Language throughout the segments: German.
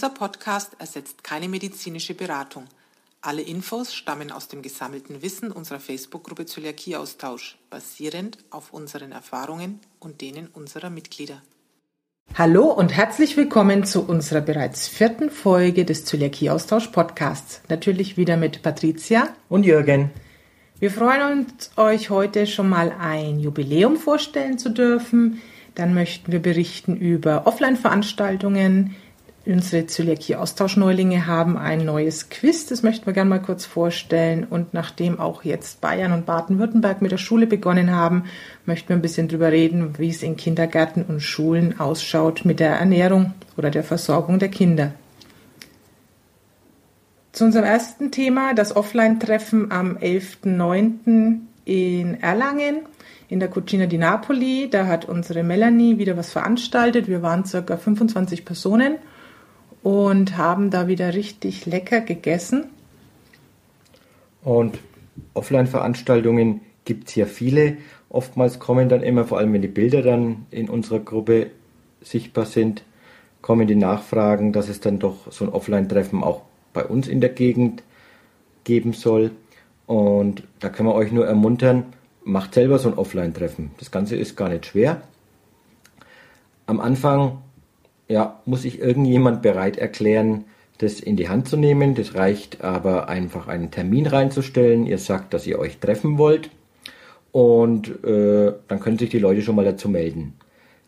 Dieser Podcast ersetzt keine medizinische Beratung. Alle Infos stammen aus dem gesammelten Wissen unserer Facebook-Gruppe Zöliakieaustausch, basierend auf unseren Erfahrungen und denen unserer Mitglieder. Hallo und herzlich willkommen zu unserer bereits vierten Folge des Zöliakieaustausch Podcasts. Natürlich wieder mit Patricia und Jürgen. Wir freuen uns, euch heute schon mal ein Jubiläum vorstellen zu dürfen. Dann möchten wir berichten über Offline-Veranstaltungen, Unsere Zöliakie-Austauschneulinge haben ein neues Quiz, das möchten wir gerne mal kurz vorstellen. Und nachdem auch jetzt Bayern und Baden-Württemberg mit der Schule begonnen haben, möchten wir ein bisschen drüber reden, wie es in Kindergärten und Schulen ausschaut mit der Ernährung oder der Versorgung der Kinder. Zu unserem ersten Thema, das Offline-Treffen am 11.09. in Erlangen in der Cucina di Napoli. Da hat unsere Melanie wieder was veranstaltet. Wir waren circa 25 Personen und haben da wieder richtig lecker gegessen. Und Offline-Veranstaltungen gibt es ja viele. Oftmals kommen dann immer, vor allem wenn die Bilder dann in unserer Gruppe sichtbar sind, kommen die Nachfragen, dass es dann doch so ein Offline-Treffen auch bei uns in der Gegend geben soll. Und da kann man euch nur ermuntern, macht selber so ein Offline-Treffen. Das Ganze ist gar nicht schwer. Am Anfang ja, muss sich irgendjemand bereit erklären, das in die Hand zu nehmen. Das reicht aber einfach einen Termin reinzustellen. Ihr sagt, dass ihr euch treffen wollt und äh, dann können sich die Leute schon mal dazu melden.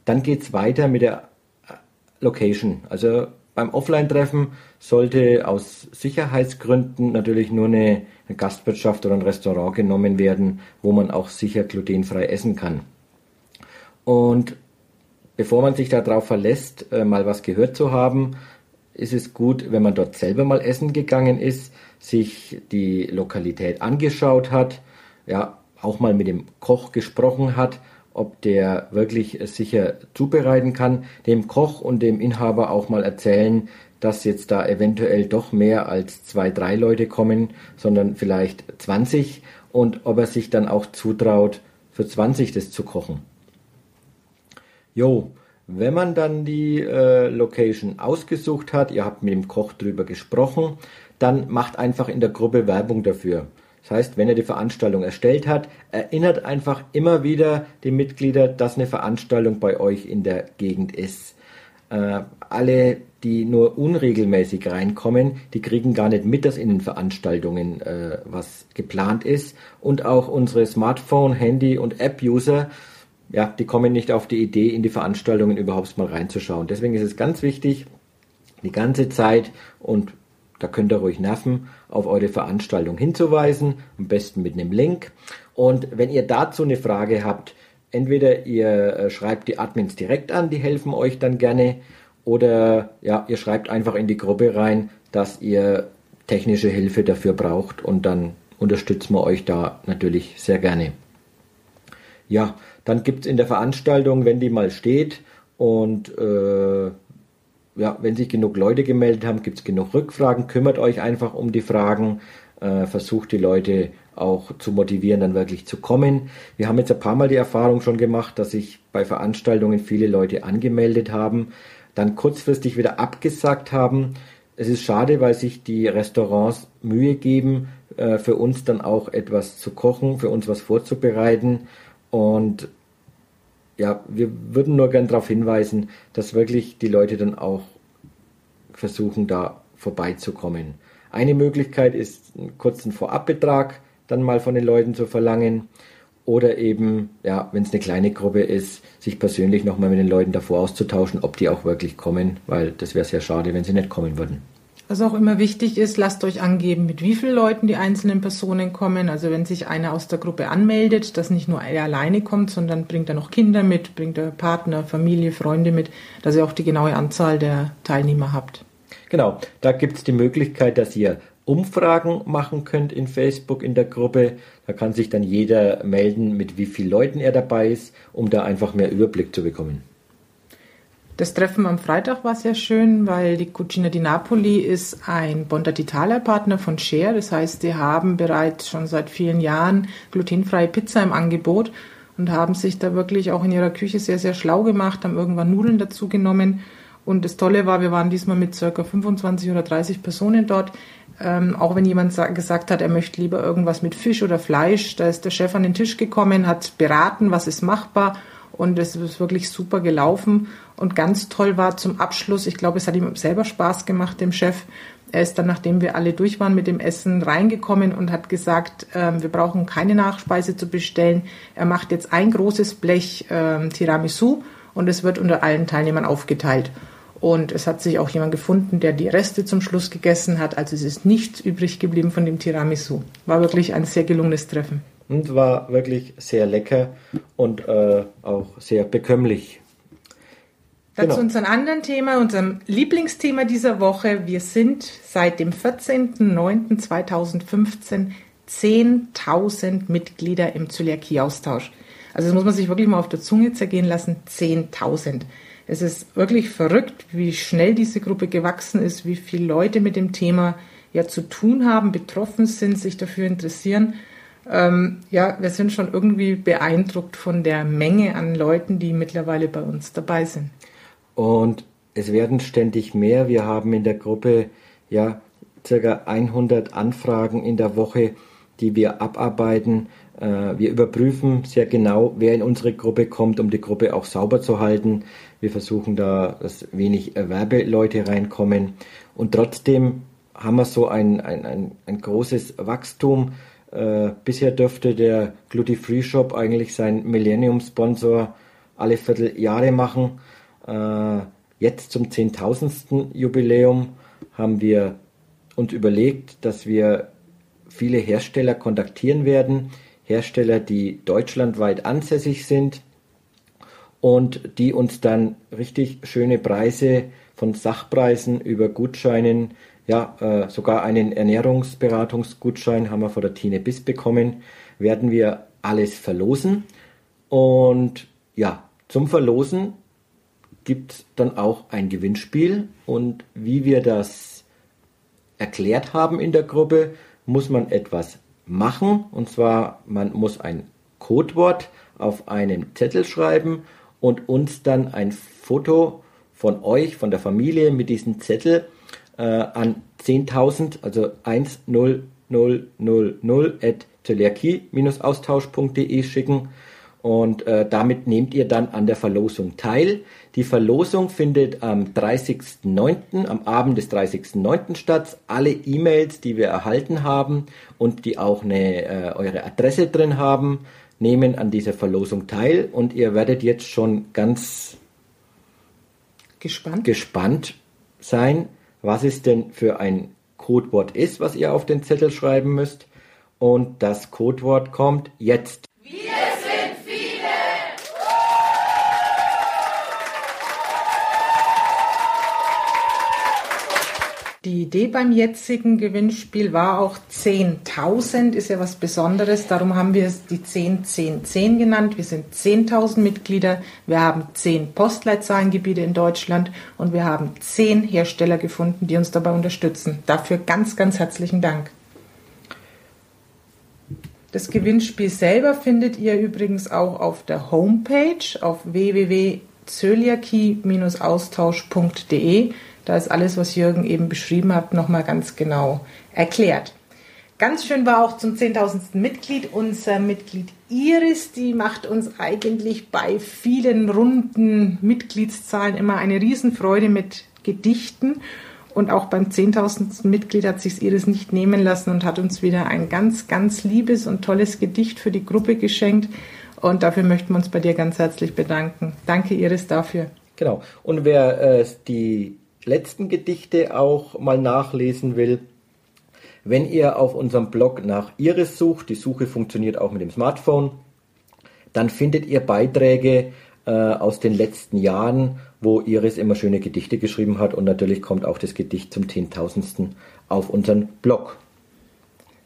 Dann geht es weiter mit der äh, Location. Also beim Offline-Treffen sollte aus Sicherheitsgründen natürlich nur eine, eine Gastwirtschaft oder ein Restaurant genommen werden, wo man auch sicher glutenfrei essen kann. Und bevor man sich darauf verlässt, äh, mal was gehört zu haben, ist es gut, wenn man dort selber mal essen gegangen ist, sich die Lokalität angeschaut hat, ja, auch mal mit dem Koch gesprochen hat, ob der wirklich sicher zubereiten kann, dem Koch und dem Inhaber auch mal erzählen, dass jetzt da eventuell doch mehr als zwei, drei Leute kommen, sondern vielleicht 20 und ob er sich dann auch zutraut, für 20 das zu kochen. Jo, wenn man dann die äh, Location ausgesucht hat, ihr habt mit dem Koch drüber gesprochen, dann macht einfach in der Gruppe Werbung dafür. Das heißt, wenn er die Veranstaltung erstellt hat, erinnert einfach immer wieder die Mitglieder, dass eine Veranstaltung bei euch in der Gegend ist. Äh, alle, die nur unregelmäßig reinkommen, die kriegen gar nicht mit, dass in den Veranstaltungen äh, was geplant ist. Und auch unsere Smartphone, Handy und App-User ja, die kommen nicht auf die Idee, in die Veranstaltungen überhaupt mal reinzuschauen. Deswegen ist es ganz wichtig, die ganze Zeit und da könnt ihr ruhig nerven, auf eure Veranstaltung hinzuweisen, am besten mit einem Link. Und wenn ihr dazu eine Frage habt, entweder ihr äh, schreibt die Admins direkt an, die helfen euch dann gerne, oder ja, ihr schreibt einfach in die Gruppe rein, dass ihr technische Hilfe dafür braucht und dann unterstützen wir euch da natürlich sehr gerne. Ja, dann gibt es in der Veranstaltung, wenn die mal steht und äh, ja, wenn sich genug Leute gemeldet haben, gibt es genug Rückfragen. Kümmert euch einfach um die Fragen. Äh, versucht die Leute auch zu motivieren, dann wirklich zu kommen. Wir haben jetzt ein paar Mal die Erfahrung schon gemacht, dass sich bei Veranstaltungen viele Leute angemeldet haben, dann kurzfristig wieder abgesagt haben. Es ist schade, weil sich die Restaurants Mühe geben, äh, für uns dann auch etwas zu kochen, für uns was vorzubereiten. Und ja, wir würden nur gern darauf hinweisen, dass wirklich die Leute dann auch versuchen, da vorbeizukommen. Eine Möglichkeit ist, einen kurzen Vorabbetrag dann mal von den Leuten zu verlangen. Oder eben, ja, wenn es eine kleine Gruppe ist, sich persönlich nochmal mit den Leuten davor auszutauschen, ob die auch wirklich kommen, weil das wäre sehr schade, wenn sie nicht kommen würden. Was auch immer wichtig ist, lasst euch angeben, mit wie vielen Leuten die einzelnen Personen kommen. Also wenn sich einer aus der Gruppe anmeldet, dass nicht nur er alleine kommt, sondern bringt er noch Kinder mit, bringt er Partner, Familie, Freunde mit, dass ihr auch die genaue Anzahl der Teilnehmer habt. Genau, da gibt es die Möglichkeit, dass ihr Umfragen machen könnt in Facebook in der Gruppe. Da kann sich dann jeder melden, mit wie vielen Leuten er dabei ist, um da einfach mehr Überblick zu bekommen. Das Treffen am Freitag war sehr schön, weil die Cucina di Napoli ist ein Bonda d'Italia Partner von Share. Das heißt, die haben bereits schon seit vielen Jahren glutenfreie Pizza im Angebot und haben sich da wirklich auch in ihrer Küche sehr, sehr schlau gemacht, haben irgendwann Nudeln dazu genommen Und das Tolle war, wir waren diesmal mit circa 25 oder 30 Personen dort. Ähm, auch wenn jemand gesagt hat, er möchte lieber irgendwas mit Fisch oder Fleisch, da ist der Chef an den Tisch gekommen, hat beraten, was ist machbar und es ist wirklich super gelaufen. Und ganz toll war zum Abschluss, ich glaube, es hat ihm selber Spaß gemacht, dem Chef. Er ist dann, nachdem wir alle durch waren mit dem Essen, reingekommen und hat gesagt, äh, wir brauchen keine Nachspeise zu bestellen. Er macht jetzt ein großes Blech äh, Tiramisu und es wird unter allen Teilnehmern aufgeteilt. Und es hat sich auch jemand gefunden, der die Reste zum Schluss gegessen hat. Also es ist nichts übrig geblieben von dem Tiramisu. War wirklich ein sehr gelungenes Treffen. Und war wirklich sehr lecker und äh, auch sehr bekömmlich. Dann genau. zu unserem anderen Thema, unserem Lieblingsthema dieser Woche. Wir sind seit dem 14.09.2015 10.000 Mitglieder im Zöliakie-Austausch. Also das muss man sich wirklich mal auf der Zunge zergehen lassen. 10.000. Es ist wirklich verrückt, wie schnell diese Gruppe gewachsen ist, wie viele Leute mit dem Thema ja zu tun haben, betroffen sind, sich dafür interessieren. Ähm, ja, wir sind schon irgendwie beeindruckt von der Menge an Leuten, die mittlerweile bei uns dabei sind. Und es werden ständig mehr. Wir haben in der Gruppe ja circa 100 Anfragen in der Woche, die wir abarbeiten. Äh, wir überprüfen sehr genau, wer in unsere Gruppe kommt, um die Gruppe auch sauber zu halten. Wir versuchen da, dass wenig Werbeleute reinkommen. Und trotzdem haben wir so ein, ein, ein, ein großes Wachstum. Äh, bisher dürfte der Gluty Free Shop eigentlich sein Millennium-Sponsor alle Vierteljahre machen. Äh, jetzt zum 10.000. Jubiläum haben wir uns überlegt, dass wir viele Hersteller kontaktieren werden. Hersteller, die deutschlandweit ansässig sind, und die uns dann richtig schöne Preise von Sachpreisen über Gutscheinen, ja, äh, sogar einen Ernährungsberatungsgutschein haben wir von der Tine Biss bekommen, werden wir alles verlosen. Und ja, zum Verlosen gibt es dann auch ein Gewinnspiel. Und wie wir das erklärt haben in der Gruppe, muss man etwas machen. Und zwar, man muss ein Codewort auf einen Zettel schreiben und uns dann ein Foto von euch, von der Familie mit diesem Zettel äh, an 10.000, also 1000 at austauschde schicken und äh, damit nehmt ihr dann an der Verlosung teil. Die Verlosung findet am 30.09., am Abend des 30.09. statt. Alle E-Mails, die wir erhalten haben und die auch eine, äh, eure Adresse drin haben, nehmen an dieser Verlosung teil und ihr werdet jetzt schon ganz gespannt, gespannt sein, was es denn für ein Codewort ist, was ihr auf den Zettel schreiben müsst. Und das Codewort kommt jetzt. Wir Die Idee beim jetzigen Gewinnspiel war auch 10.000, ist ja was Besonderes. Darum haben wir es die 10, 10, 10 genannt. Wir sind 10.000 Mitglieder. Wir haben 10 Postleitzahlengebiete in Deutschland und wir haben 10 Hersteller gefunden, die uns dabei unterstützen. Dafür ganz, ganz herzlichen Dank. Das Gewinnspiel selber findet ihr übrigens auch auf der Homepage auf www.zöliakie-austausch.de. Da ist alles, was Jürgen eben beschrieben hat, nochmal ganz genau erklärt. Ganz schön war auch zum 10.000. Mitglied unser Mitglied Iris. Die macht uns eigentlich bei vielen runden Mitgliedszahlen immer eine Riesenfreude mit Gedichten. Und auch beim 10.000. Mitglied hat sich Iris nicht nehmen lassen und hat uns wieder ein ganz, ganz liebes und tolles Gedicht für die Gruppe geschenkt. Und dafür möchten wir uns bei dir ganz herzlich bedanken. Danke, Iris, dafür. Genau. Und wer äh, die letzten Gedichte auch mal nachlesen will, wenn ihr auf unserem Blog nach Iris sucht, die Suche funktioniert auch mit dem Smartphone, dann findet ihr Beiträge äh, aus den letzten Jahren, wo Iris immer schöne Gedichte geschrieben hat und natürlich kommt auch das Gedicht zum Zehntausendsten auf unseren Blog.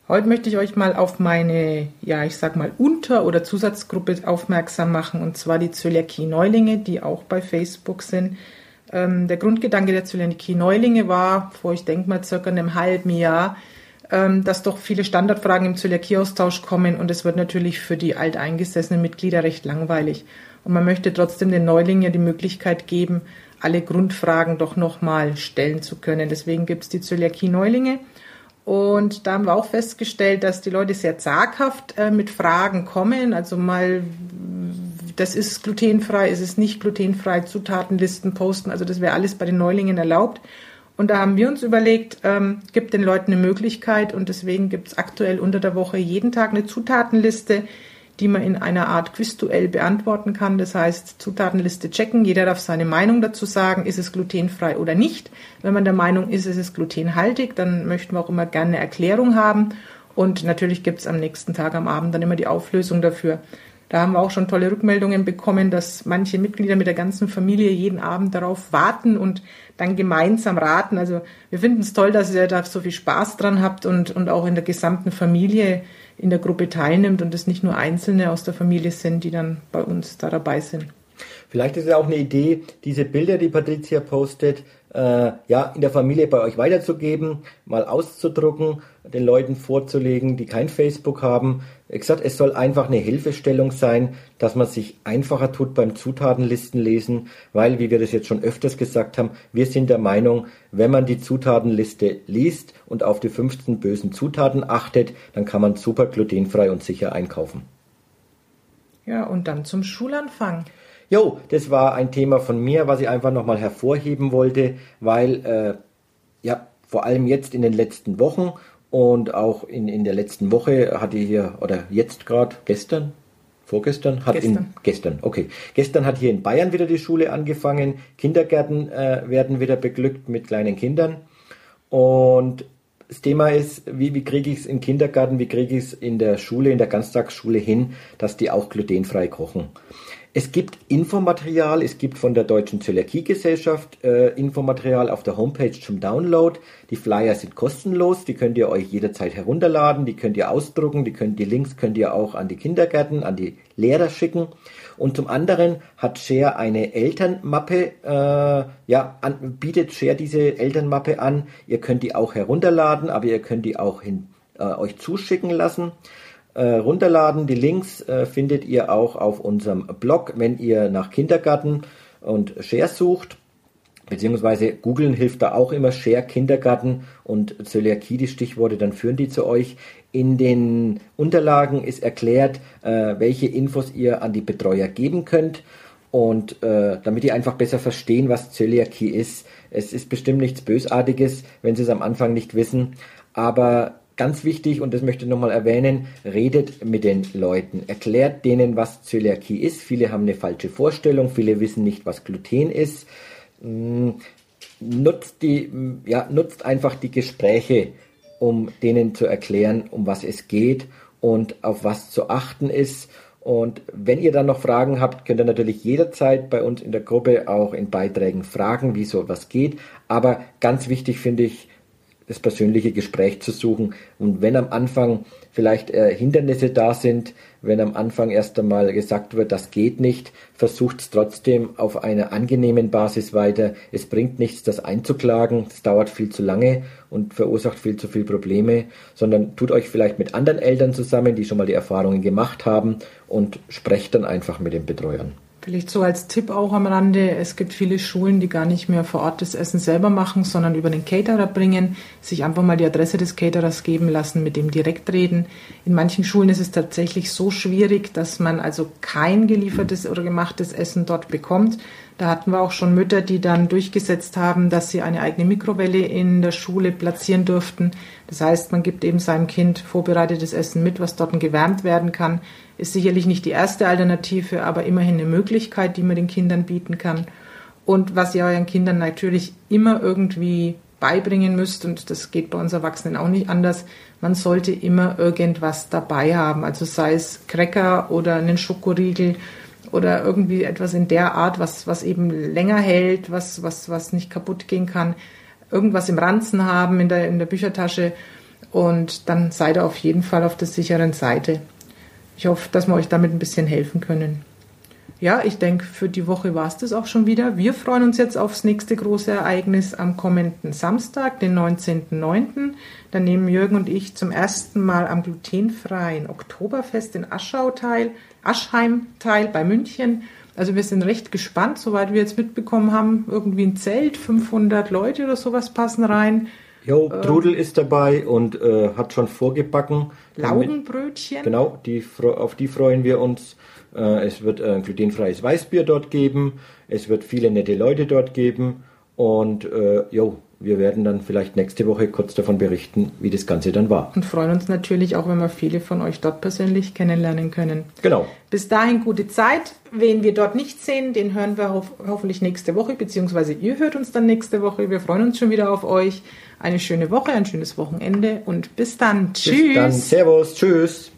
Heute möchte ich euch mal auf meine, ja, ich sag mal, Unter- oder Zusatzgruppe aufmerksam machen, und zwar die Zöliakie-Neulinge, die auch bei Facebook sind. Ähm, der Grundgedanke der Zöliakie Neulinge war, vor ich denke mal circa einem halben Jahr, ähm, dass doch viele Standardfragen im Zöliakie-Austausch kommen und es wird natürlich für die alteingesessenen Mitglieder recht langweilig. Und man möchte trotzdem den Neulingen ja die Möglichkeit geben, alle Grundfragen doch nochmal stellen zu können. Deswegen gibt es die Zöliakie-Neulinge. Und da haben wir auch festgestellt, dass die Leute sehr zaghaft äh, mit Fragen kommen. Also mal, das ist glutenfrei, ist es nicht glutenfrei, Zutatenlisten posten. Also das wäre alles bei den Neulingen erlaubt. Und da haben wir uns überlegt, ähm, gibt den Leuten eine Möglichkeit und deswegen gibt es aktuell unter der Woche jeden Tag eine Zutatenliste, die man in einer Art Quizduell beantworten kann. Das heißt, Zutatenliste checken, jeder darf seine Meinung dazu sagen, ist es glutenfrei oder nicht. Wenn man der Meinung ist, es ist glutenhaltig, dann möchten wir auch immer gerne eine Erklärung haben. Und natürlich gibt es am nächsten Tag am Abend dann immer die Auflösung dafür. Da haben wir auch schon tolle Rückmeldungen bekommen, dass manche Mitglieder mit der ganzen Familie jeden Abend darauf warten und dann gemeinsam raten. Also wir finden es toll, dass ihr da so viel Spaß dran habt und, und auch in der gesamten Familie in der Gruppe teilnimmt und es nicht nur Einzelne aus der Familie sind, die dann bei uns da dabei sind. Vielleicht ist ja auch eine Idee, diese Bilder, die Patricia postet, äh, ja, in der Familie bei euch weiterzugeben, mal auszudrucken, den Leuten vorzulegen, die kein Facebook haben. Gesagt, es soll einfach eine Hilfestellung sein, dass man sich einfacher tut beim Zutatenlisten lesen, weil, wie wir das jetzt schon öfters gesagt haben, wir sind der Meinung, wenn man die Zutatenliste liest und auf die 15 bösen Zutaten achtet, dann kann man super glutenfrei und sicher einkaufen. Ja, und dann zum Schulanfang. Jo, das war ein Thema von mir, was ich einfach nochmal hervorheben wollte, weil äh, ja vor allem jetzt in den letzten Wochen und auch in, in der letzten Woche hatte hier, oder jetzt gerade, gestern, vorgestern, hat gestern. in gestern, okay. Gestern hat hier in Bayern wieder die Schule angefangen. Kindergärten äh, werden wieder beglückt mit kleinen Kindern. Und das Thema ist, wie, wie kriege ich es im Kindergarten, wie kriege ich es in der Schule, in der Ganztagsschule hin, dass die auch glutenfrei kochen. Es gibt Infomaterial, es gibt von der Deutschen Zöliakiegesellschaft äh, Infomaterial auf der Homepage zum Download. Die Flyer sind kostenlos, die könnt ihr euch jederzeit herunterladen, die könnt ihr ausdrucken, die, könnt, die Links könnt ihr auch an die Kindergärten, an die Lehrer schicken. Und zum anderen hat Share eine Elternmappe, äh, ja, an, bietet Share diese Elternmappe an. Ihr könnt die auch herunterladen, aber ihr könnt die auch hin, äh, euch zuschicken lassen äh, runterladen. Die Links äh, findet ihr auch auf unserem Blog, wenn ihr nach Kindergarten und Share sucht. Beziehungsweise googeln hilft da auch immer Share Kindergarten und Zöliakie, die Stichworte, dann führen die zu euch. In den Unterlagen ist erklärt, äh, welche Infos ihr an die Betreuer geben könnt. Und äh, damit die einfach besser verstehen, was Zöliakie ist. Es ist bestimmt nichts Bösartiges, wenn sie es am Anfang nicht wissen. Aber Ganz wichtig, und das möchte ich nochmal erwähnen, redet mit den Leuten, erklärt denen, was Zöliakie ist. Viele haben eine falsche Vorstellung, viele wissen nicht, was Gluten ist. Mm, nutzt, die, ja, nutzt einfach die Gespräche, um denen zu erklären, um was es geht und auf was zu achten ist. Und wenn ihr dann noch Fragen habt, könnt ihr natürlich jederzeit bei uns in der Gruppe auch in Beiträgen fragen, wie so was geht. Aber ganz wichtig finde ich, das persönliche Gespräch zu suchen. Und wenn am Anfang vielleicht äh, Hindernisse da sind, wenn am Anfang erst einmal gesagt wird, das geht nicht, versucht es trotzdem auf einer angenehmen Basis weiter. Es bringt nichts, das einzuklagen. Es dauert viel zu lange und verursacht viel zu viele Probleme, sondern tut euch vielleicht mit anderen Eltern zusammen, die schon mal die Erfahrungen gemacht haben und sprecht dann einfach mit den Betreuern. Vielleicht so als Tipp auch am Rande, es gibt viele Schulen, die gar nicht mehr vor Ort das Essen selber machen, sondern über den Caterer bringen, sich einfach mal die Adresse des Caterers geben lassen, mit dem direkt reden. In manchen Schulen ist es tatsächlich so schwierig, dass man also kein geliefertes oder gemachtes Essen dort bekommt. Da hatten wir auch schon Mütter, die dann durchgesetzt haben, dass sie eine eigene Mikrowelle in der Schule platzieren durften. Das heißt, man gibt eben seinem Kind vorbereitetes Essen mit, was dort gewärmt werden kann. Ist sicherlich nicht die erste Alternative, aber immerhin eine Möglichkeit, die man den Kindern bieten kann. Und was ihr euren Kindern natürlich immer irgendwie beibringen müsst, und das geht bei uns Erwachsenen auch nicht anders, man sollte immer irgendwas dabei haben. Also sei es Cracker oder einen Schokoriegel oder irgendwie etwas in der Art, was, was eben länger hält, was, was, was nicht kaputt gehen kann. Irgendwas im Ranzen haben in der, in der Büchertasche und dann seid ihr auf jeden Fall auf der sicheren Seite. Ich hoffe, dass wir euch damit ein bisschen helfen können. Ja, ich denke, für die Woche war es das auch schon wieder. Wir freuen uns jetzt aufs nächste große Ereignis am kommenden Samstag, den 19.09. Da nehmen Jürgen und ich zum ersten Mal am glutenfreien Oktoberfest in Aschau teil, Aschheim teil bei München. Also wir sind recht gespannt, soweit wir jetzt mitbekommen haben, irgendwie ein Zelt, 500 Leute oder sowas passen rein. Jo, Trudel ähm, ist dabei und äh, hat schon vorgebacken. Laugenbrötchen. Genau, die, auf die freuen wir uns. Äh, es wird ein glutenfreies Weißbier dort geben. Es wird viele nette Leute dort geben. Und äh, jo, wir werden dann vielleicht nächste Woche kurz davon berichten, wie das Ganze dann war. Und freuen uns natürlich auch, wenn wir viele von euch dort persönlich kennenlernen können. Genau. Bis dahin gute Zeit. Wen wir dort nicht sehen, den hören wir ho hoffentlich nächste Woche, beziehungsweise ihr hört uns dann nächste Woche. Wir freuen uns schon wieder auf euch. Eine schöne Woche, ein schönes Wochenende und bis dann. Tschüss. Bis dann. Servus. Tschüss.